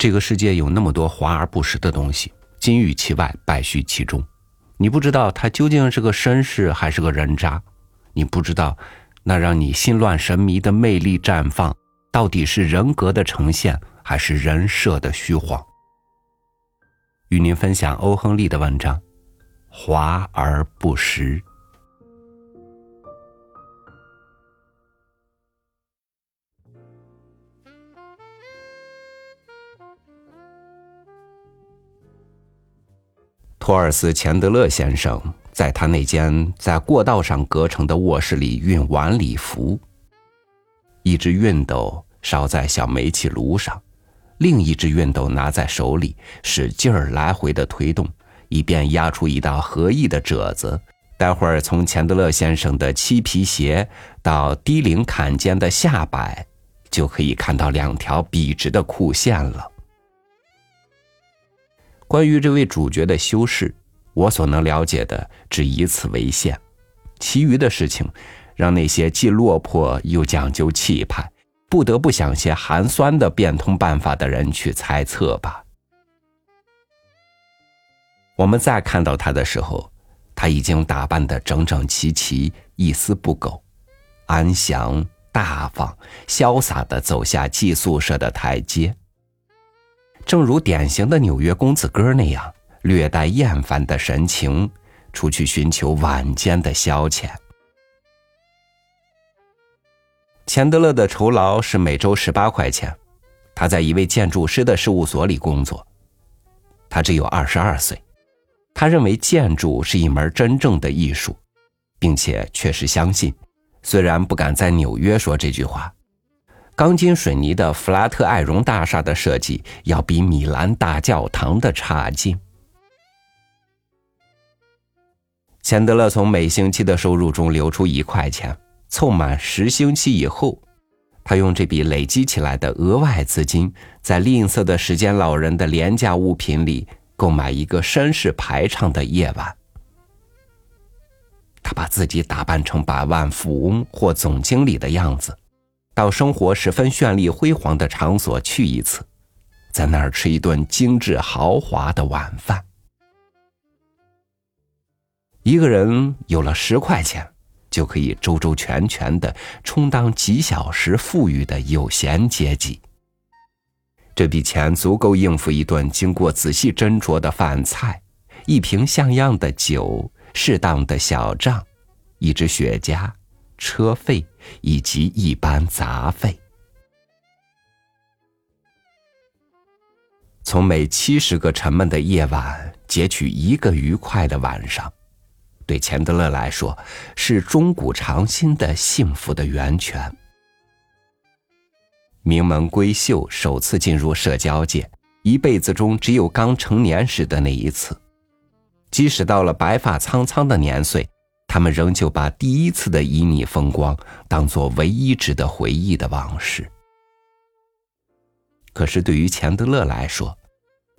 这个世界有那么多华而不实的东西，金玉其外，败絮其中。你不知道他究竟是个绅士还是个人渣，你不知道那让你心乱神迷的魅力绽放，到底是人格的呈现还是人设的虚晃。与您分享欧亨利的文章《华而不实》。托尔斯·钱德勒先生在他那间在过道上隔成的卧室里熨晚礼服。一只熨斗烧在小煤气炉上，另一只熨斗拿在手里，使劲儿来回的推动，以便压出一道合意的褶子。待会儿从钱德勒先生的漆皮鞋到低领坎肩的下摆，就可以看到两条笔直的裤线了。关于这位主角的修饰，我所能了解的只以此为限，其余的事情，让那些既落魄又讲究气派、不得不想些寒酸的变通办法的人去猜测吧。我们再看到他的时候，他已经打扮得整整齐齐，一丝不苟，安详大方、潇洒地走下寄宿舍的台阶。正如典型的纽约公子哥那样，略带厌烦的神情，出去寻求晚间的消遣。钱德勒的酬劳是每周十八块钱，他在一位建筑师的事务所里工作。他只有二十二岁，他认为建筑是一门真正的艺术，并且确实相信，虽然不敢在纽约说这句话。钢筋水泥的弗拉特艾荣大厦的设计要比米兰大教堂的差劲。钱德勒从每星期的收入中留出一块钱，凑满十星期以后，他用这笔累积起来的额外资金，在吝啬的时间老人的廉价物品里购买一个绅士排场的夜晚。他把自己打扮成百万富翁或总经理的样子。到生活十分绚丽辉煌的场所去一次，在那儿吃一顿精致豪华的晚饭。一个人有了十块钱，就可以周周全全的充当几小时富裕的有闲阶级。这笔钱足够应付一顿经过仔细斟酌的饭菜，一瓶像样的酒，适当的小账，一支雪茄。车费以及一般杂费，从每七十个沉闷的夜晚截取一个愉快的晚上，对钱德勒来说是钟鼓长新的幸福的源泉。名门闺秀首次进入社交界，一辈子中只有刚成年时的那一次，即使到了白发苍苍的年岁。他们仍旧把第一次的旖旎风光当做唯一值得回忆的往事。可是，对于钱德勒来说，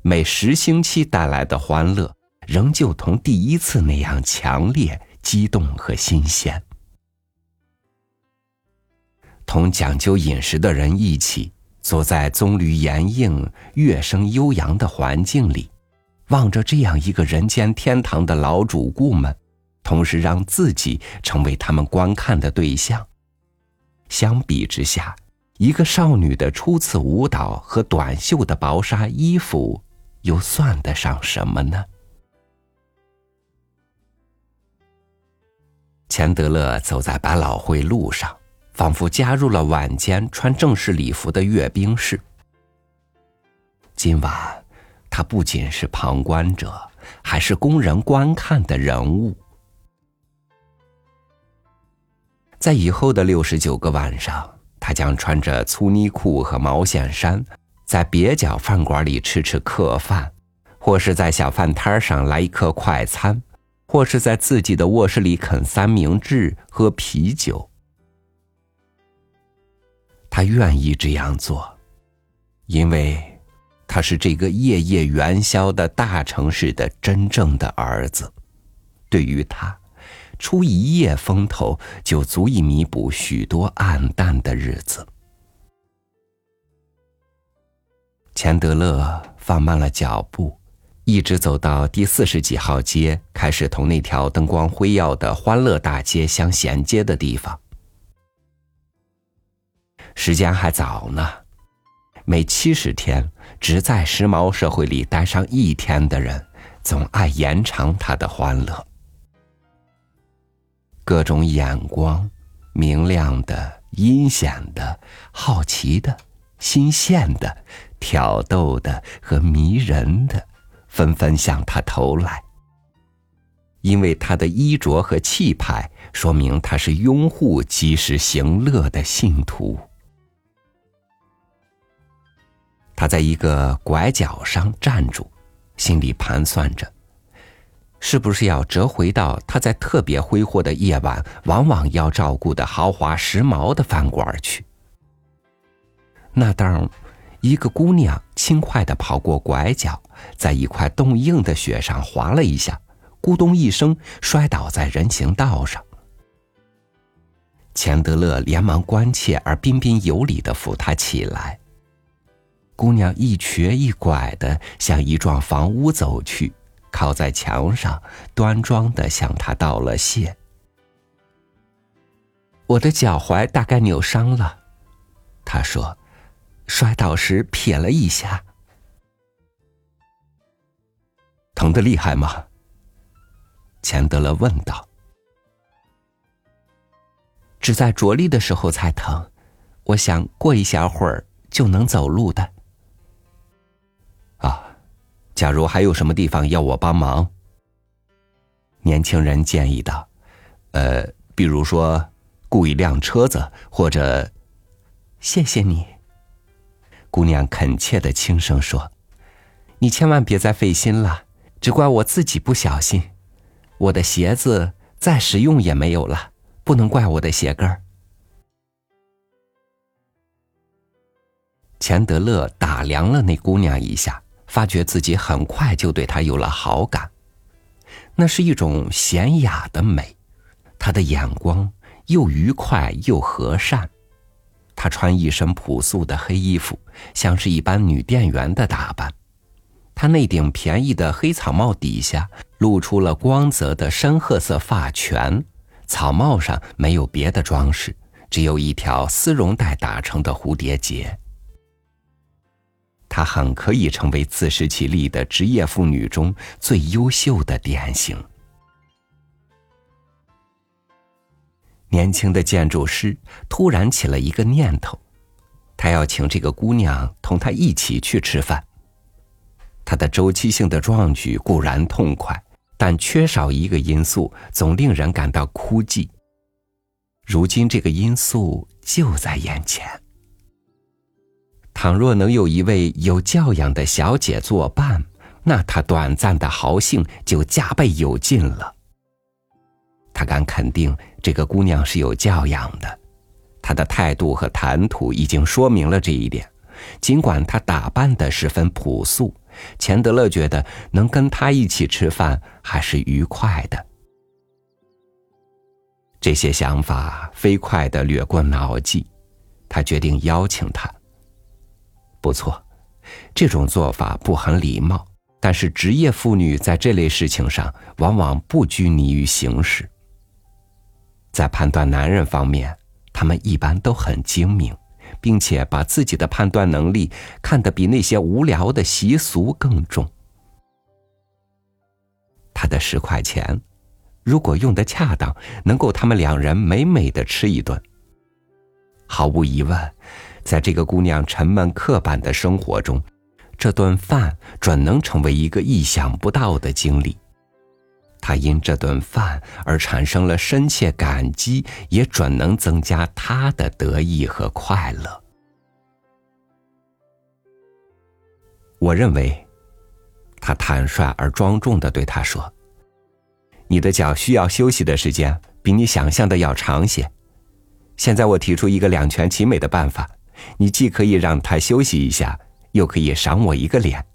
每十星期带来的欢乐仍旧同第一次那样强烈、激动和新鲜。同讲究饮食的人一起坐在棕榈掩映、乐声悠扬的环境里，望着这样一个人间天堂的老主顾们。同时让自己成为他们观看的对象。相比之下，一个少女的初次舞蹈和短袖的薄纱衣服，又算得上什么呢？钱德勒走在百老汇路上，仿佛加入了晚间穿正式礼服的阅兵式。今晚，他不仅是旁观者，还是供人观看的人物。在以后的六十九个晚上，他将穿着粗呢裤和毛线衫，在蹩脚饭馆里吃吃客饭，或是在小饭摊上来一颗快餐，或是在自己的卧室里啃三明治、喝啤酒。他愿意这样做，因为他是这个夜夜元宵的大城市的真正的儿子。对于他。出一夜风头，就足以弥补许多暗淡的日子。钱德勒放慢了脚步，一直走到第四十几号街，开始同那条灯光辉耀的欢乐大街相衔接的地方。时间还早呢，每七十天，只在时髦社会里待上一天的人，总爱延长他的欢乐。各种眼光，明亮的、阴险的、好奇的、新鲜的。挑逗的和迷人的，纷纷向他投来。因为他的衣着和气派，说明他是拥护及时行乐的信徒。他在一个拐角上站住，心里盘算着，是不是要折回到他在特别挥霍的夜晚往往要照顾的豪华时髦的饭馆去？那当。一个姑娘轻快的跑过拐角，在一块冻硬的雪上滑了一下，咕咚一声摔倒在人行道上。钱德勒连忙关切而彬彬有礼的扶她起来。姑娘一瘸一拐的向一幢房屋走去，靠在墙上，端庄的向他道了谢。我的脚踝大概扭伤了，他说。摔倒时撇了一下，疼的厉害吗？钱德勒问道。只在着力的时候才疼，我想过一小会儿就能走路的。假如还有什么地方要我帮忙，年轻人建议道：“呃，比如说雇一辆车子，或者……谢谢你。”姑娘恳切的轻声说：“你千万别再费心了，只怪我自己不小心。我的鞋子再实用也没有了，不能怪我的鞋跟儿。”钱德勒打量了那姑娘一下，发觉自己很快就对她有了好感。那是一种娴雅的美，他的眼光又愉快又和善。她穿一身朴素的黑衣服，像是一般女店员的打扮。她那顶便宜的黑草帽底下露出了光泽的深褐色发圈，草帽上没有别的装饰，只有一条丝绒带打成的蝴蝶结。她很可以成为自食其力的职业妇女中最优秀的典型。年轻的建筑师突然起了一个念头，他要请这个姑娘同他一起去吃饭。他的周期性的壮举固然痛快，但缺少一个因素，总令人感到枯寂。如今这个因素就在眼前。倘若能有一位有教养的小姐作伴，那他短暂的豪兴就加倍有劲了。他敢肯定，这个姑娘是有教养的，她的态度和谈吐已经说明了这一点。尽管她打扮的十分朴素，钱德勒觉得能跟她一起吃饭还是愉快的。这些想法飞快的掠过脑际，他决定邀请她。不错，这种做法不很礼貌，但是职业妇女在这类事情上往往不拘泥于形式。在判断男人方面，他们一般都很精明，并且把自己的判断能力看得比那些无聊的习俗更重。他的十块钱，如果用的恰当，能够他们两人美美的吃一顿。毫无疑问，在这个姑娘沉闷刻板的生活中，这顿饭准能成为一个意想不到的经历。他因这顿饭而产生了深切感激，也准能增加他的得意和快乐。我认为，他坦率而庄重的对他说：“你的脚需要休息的时间比你想象的要长些。现在我提出一个两全其美的办法，你既可以让他休息一下，又可以赏我一个脸。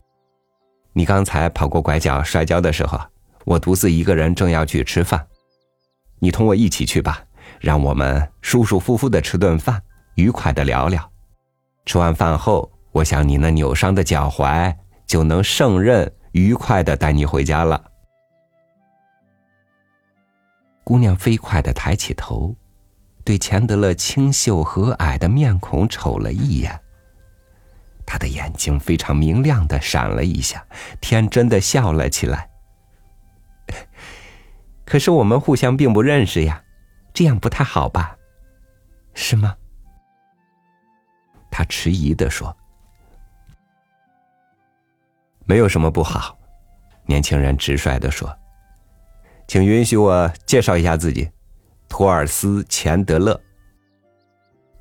你刚才跑过拐角摔跤的时候。”我独自一个人正要去吃饭，你同我一起去吧，让我们舒舒服服的吃顿饭，愉快的聊聊。吃完饭后，我想你那扭伤的脚踝就能胜任愉快的带你回家了。姑娘飞快的抬起头，对钱德勒清秀和蔼的面孔瞅了一眼。他的眼睛非常明亮的闪了一下，天真的笑了起来。可是我们互相并不认识呀，这样不太好吧？是吗？他迟疑的说：“没有什么不好。”年轻人直率的说。请允许我介绍一下自己，托尔斯·钱德勒。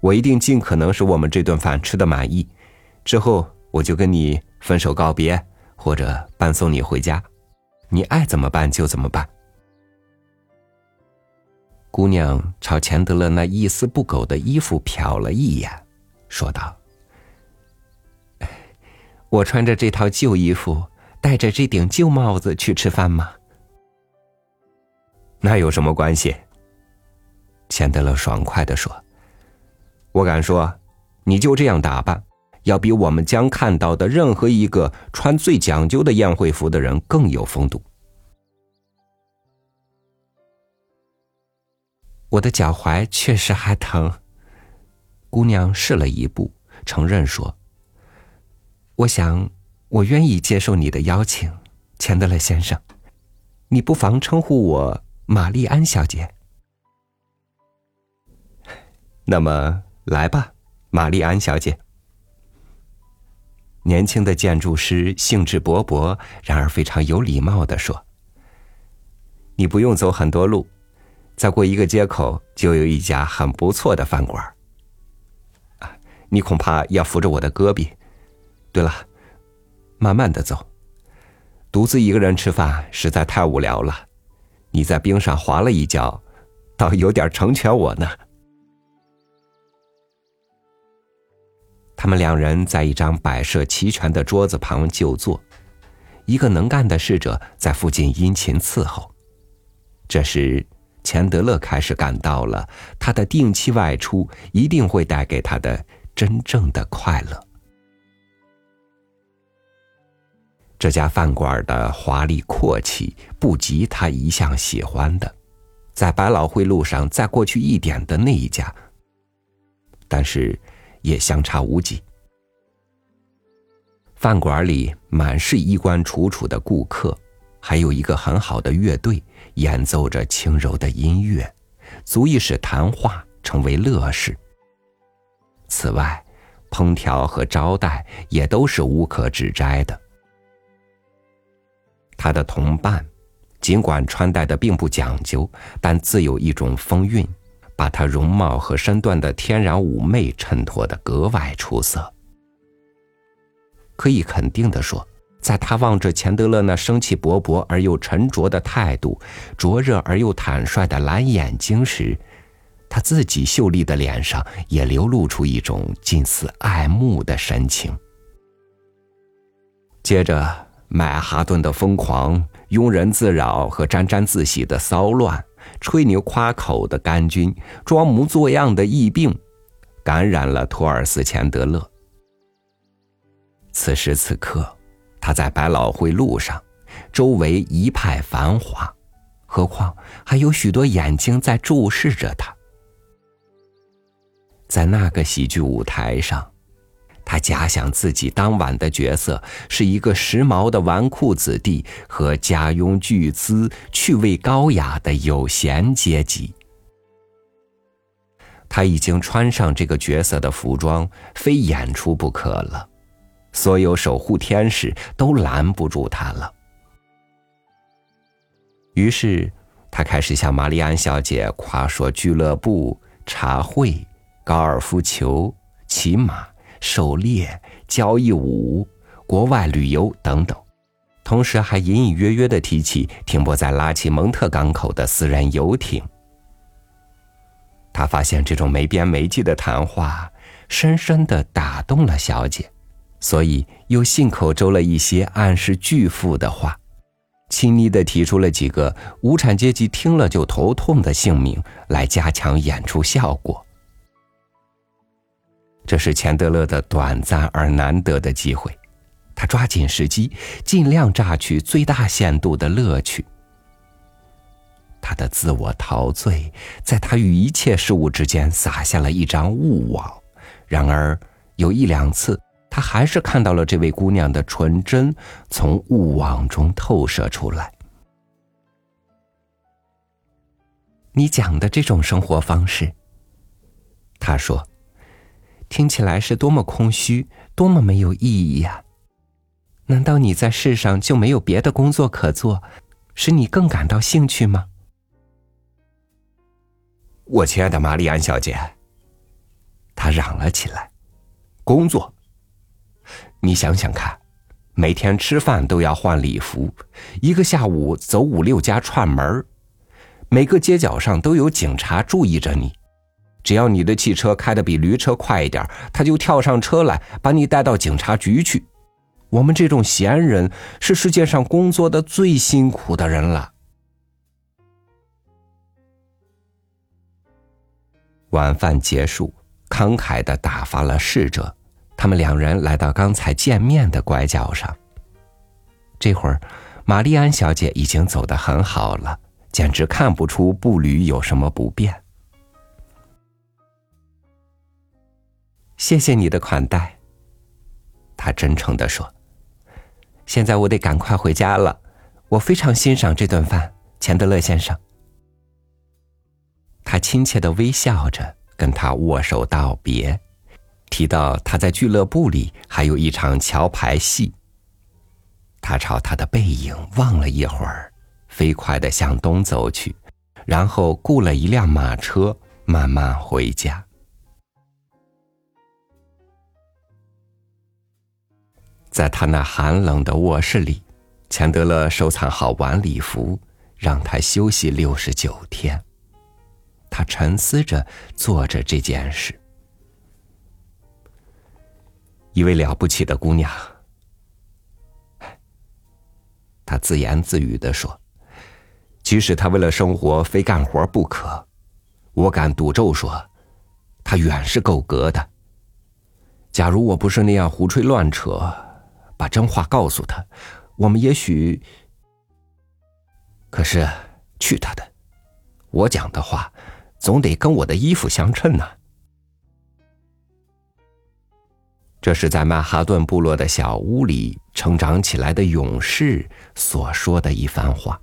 我一定尽可能使我们这顿饭吃的满意，之后我就跟你分手告别，或者伴送你回家，你爱怎么办就怎么办。姑娘朝钱德勒那一丝不苟的衣服瞟了一眼，说道：“我穿着这套旧衣服，戴着这顶旧帽子去吃饭吗？”那有什么关系？钱德勒爽快的说：“我敢说，你就这样打扮，要比我们将看到的任何一个穿最讲究的宴会服的人更有风度。”我的脚踝确实还疼。姑娘试了一步，承认说：“我想，我愿意接受你的邀请，钱德勒先生，你不妨称呼我。”玛丽安小姐，那么来吧，玛丽安小姐。年轻的建筑师兴致勃勃，然而非常有礼貌的说：“你不用走很多路，再过一个街口就有一家很不错的饭馆。啊，你恐怕要扶着我的胳膊。对了，慢慢的走，独自一个人吃饭实在太无聊了。”你在冰上滑了一跤，倒有点成全我呢。他们两人在一张摆设齐全的桌子旁就坐，一个能干的侍者在附近殷勤伺候。这时，钱德勒开始感到了他的定期外出一定会带给他的真正的快乐。这家饭馆的华丽阔气不及他一向喜欢的，在百老汇路上再过去一点的那一家，但是也相差无几。饭馆里满是衣冠楚楚的顾客，还有一个很好的乐队演奏着轻柔的音乐，足以使谈话成为乐事。此外，烹调和招待也都是无可指摘的。他的同伴，尽管穿戴的并不讲究，但自有一种风韵，把她容貌和身段的天然妩媚衬托的格外出色。可以肯定的说，在他望着钱德勒那生气勃勃而又沉着的态度，灼热而又坦率的蓝眼睛时，他自己秀丽的脸上也流露出一种近似爱慕的神情。接着。曼哈顿的疯狂、庸人自扰和沾沾自喜的骚乱、吹牛夸口的干军、装模作样的疫病，感染了托尔斯·钱德勒。此时此刻，他在百老汇路上，周围一派繁华，何况还有许多眼睛在注视着他。在那个喜剧舞台上。他假想自己当晚的角色是一个时髦的纨绔子弟和家拥巨资、趣味高雅的有闲阶级。他已经穿上这个角色的服装，非演出不可了。所有守护天使都拦不住他了。于是，他开始向玛丽安小姐夸说俱乐部、茶会、高尔夫球、骑马。狩猎、交谊舞、国外旅游等等，同时还隐隐约约的提起停泊在拉奇蒙特港口的私人游艇。他发现这种没边没际的谈话深深的打动了小姐，所以又信口诌了一些暗示巨富的话，亲昵的提出了几个无产阶级听了就头痛的姓名，来加强演出效果。这是钱德勒的短暂而难得的机会，他抓紧时机，尽量榨取最大限度的乐趣。他的自我陶醉，在他与一切事物之间撒下了一张雾网。然而，有一两次，他还是看到了这位姑娘的纯真从雾网中透射出来。你讲的这种生活方式，他说，听起来是多么空虚，多么没有意义呀！难道你在世上就没有别的工作可做，使你更感到兴趣吗？我亲爱的玛丽安小姐，他嚷了起来：“工作！你想想看，每天吃饭都要换礼服，一个下午走五六家串门每个街角上都有警察注意着你。只要你的汽车开的比驴车快一点，他就跳上车来把你带到警察局去。我们这种闲人是世界上工作的最辛苦的人了。”晚饭结束，慷慨的打发了侍者，他们两人来到刚才见面的拐角上。这会儿，玛丽安小姐已经走得很好了，简直看不出步履有什么不便。谢谢你的款待，他真诚的说。现在我得赶快回家了，我非常欣赏这顿饭，钱德勒先生。他亲切的微笑着跟他握手道别，提到他在俱乐部里还有一场桥牌戏。他朝他的背影望了一会儿，飞快的向东走去，然后雇了一辆马车慢慢回家。在他那寒冷的卧室里，钱德勒收藏好晚礼服，让他休息六十九天。他沉思着做着这件事。一位了不起的姑娘，他自言自语的说：“即使他为了生活非干活不可，我敢赌咒说，他远是够格的。假如我不是那样胡吹乱扯，把真话告诉他，我们也许……可是，去他的！我讲的话。”总得跟我的衣服相称呢。这是在曼哈顿部落的小屋里成长起来的勇士所说的一番话。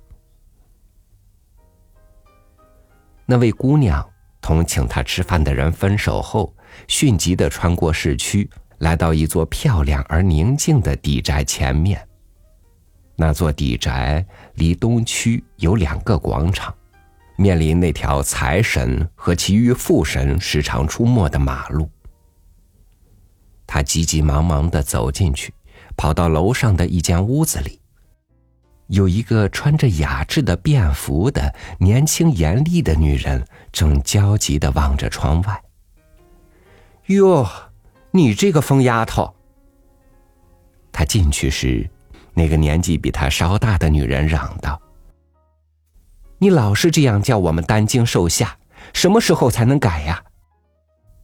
那位姑娘同请他吃饭的人分手后，迅疾的穿过市区，来到一座漂亮而宁静的底宅前面。那座底宅离东区有两个广场。面临那条财神和其余富神时常出没的马路，他急急忙忙的走进去，跑到楼上的一间屋子里。有一个穿着雅致的便服的年轻严厉的女人，正焦急的望着窗外。哟，你这个疯丫头！他进去时，那个年纪比他稍大的女人嚷道。你老是这样叫我们担惊受吓，什么时候才能改呀？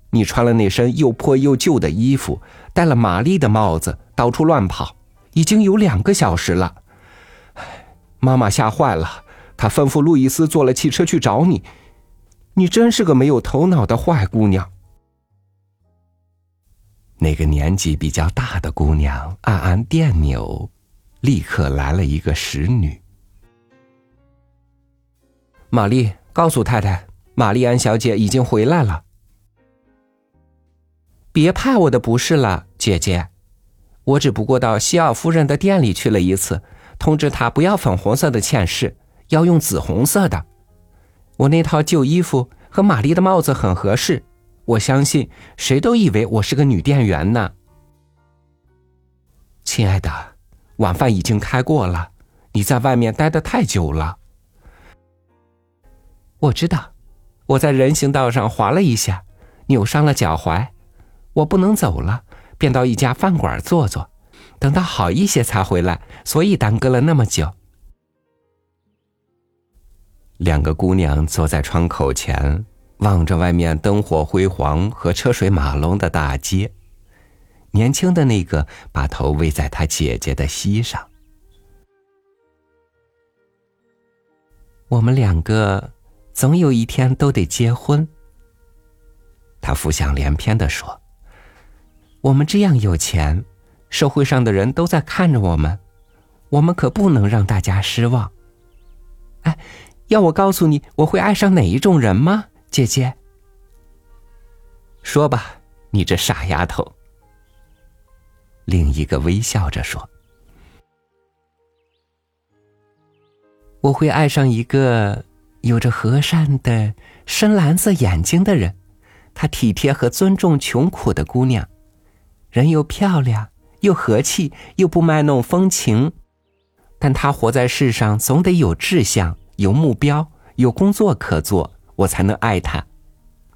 你穿了那身又破又旧的衣服，戴了玛丽的帽子，到处乱跑，已经有两个小时了。妈妈吓坏了，她吩咐路易斯坐了汽车去找你。你真是个没有头脑的坏姑娘。那个年纪比较大的姑娘暗暗电扭，立刻来了一个使女。玛丽，告诉太太，玛丽安小姐已经回来了。别怕我的不是了，姐姐，我只不过到希尔夫人的店里去了一次，通知她不要粉红色的嵌饰，要用紫红色的。我那套旧衣服和玛丽的帽子很合适，我相信谁都以为我是个女店员呢。亲爱的，晚饭已经开过了，你在外面待的太久了。我知道，我在人行道上滑了一下，扭伤了脚踝，我不能走了，便到一家饭馆坐坐，等到好一些才回来，所以耽搁了那么久。两个姑娘坐在窗口前，望着外面灯火辉煌和车水马龙的大街，年轻的那个把头偎在他姐姐的膝上。我们两个总有一天都得结婚。他浮想联翩的说：“我们这样有钱，社会上的人都在看着我们，我们可不能让大家失望。”哎，要我告诉你我会爱上哪一种人吗？姐姐，说吧，你这傻丫头。另一个微笑着说：“我会爱上一个有着和善的深蓝色眼睛的人，她体贴和尊重穷苦的姑娘，人又漂亮又和气，又不卖弄风情，但她活在世上总得有志向、有目标、有工作可做。”我才能爱他，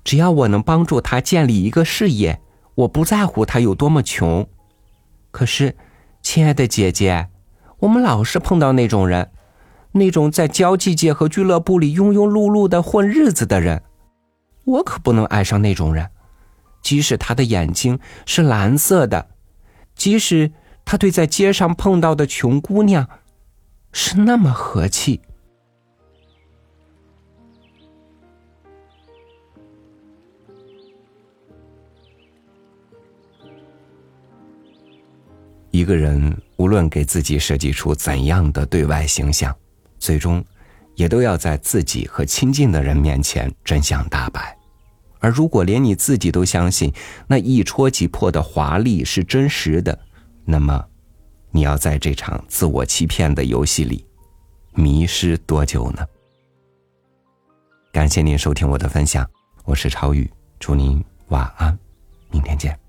只要我能帮助他建立一个事业，我不在乎他有多么穷。可是，亲爱的姐姐，我们老是碰到那种人，那种在交际界和俱乐部里庸庸碌碌的混日子的人，我可不能爱上那种人。即使他的眼睛是蓝色的，即使他对在街上碰到的穷姑娘是那么和气。一个人无论给自己设计出怎样的对外形象，最终也都要在自己和亲近的人面前真相大白。而如果连你自己都相信那一戳即破的华丽是真实的，那么你要在这场自我欺骗的游戏里迷失多久呢？感谢您收听我的分享，我是超宇，祝您晚安，明天见。